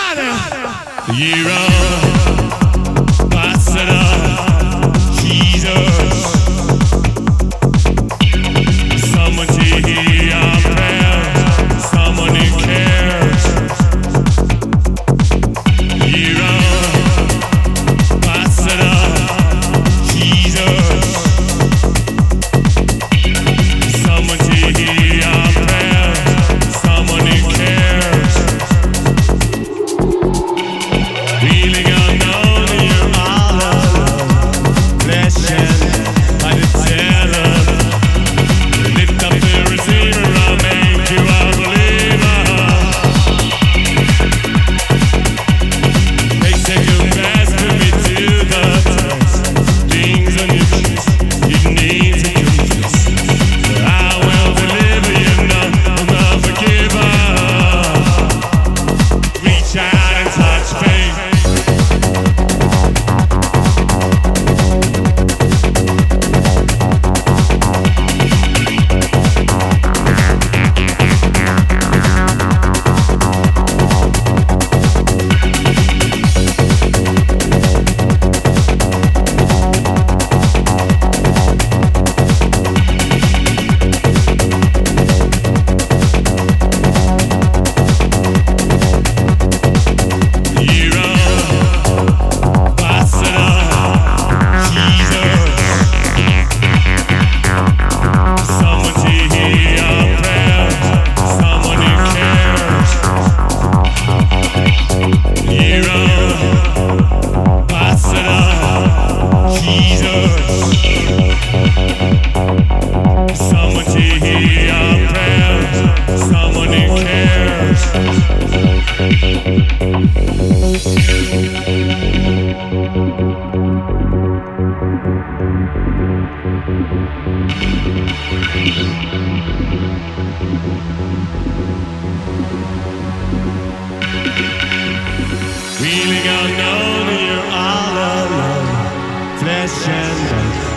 Friday. Year on.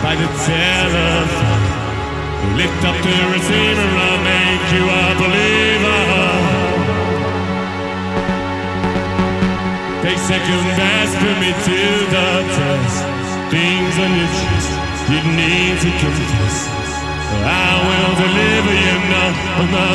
By the telephone. Lift up the receiver, I'll make you second best, put me to the test. Things on your chest, you need to confess. I will deliver you, no, I'm not